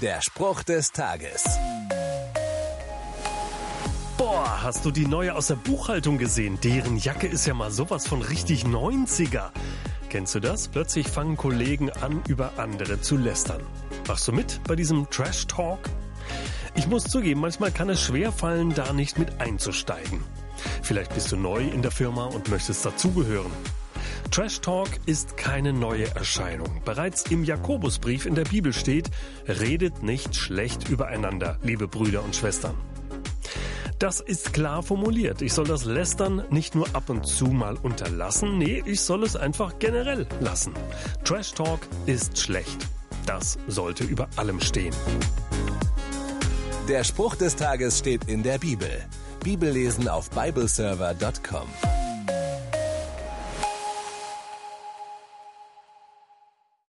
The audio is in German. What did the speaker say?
Der Spruch des Tages. Boah, hast du die neue aus der Buchhaltung gesehen? Deren Jacke ist ja mal sowas von richtig 90er. Kennst du das? Plötzlich fangen Kollegen an, über andere zu lästern. Machst du mit bei diesem Trash Talk? Ich muss zugeben, manchmal kann es schwer fallen, da nicht mit einzusteigen. Vielleicht bist du neu in der Firma und möchtest dazugehören. Trash Talk ist keine neue Erscheinung. Bereits im Jakobusbrief in der Bibel steht, redet nicht schlecht übereinander, liebe Brüder und Schwestern. Das ist klar formuliert. Ich soll das Lästern nicht nur ab und zu mal unterlassen, nee, ich soll es einfach generell lassen. Trash Talk ist schlecht. Das sollte über allem stehen. Der Spruch des Tages steht in der Bibel. Bibellesen auf bibleserver.com.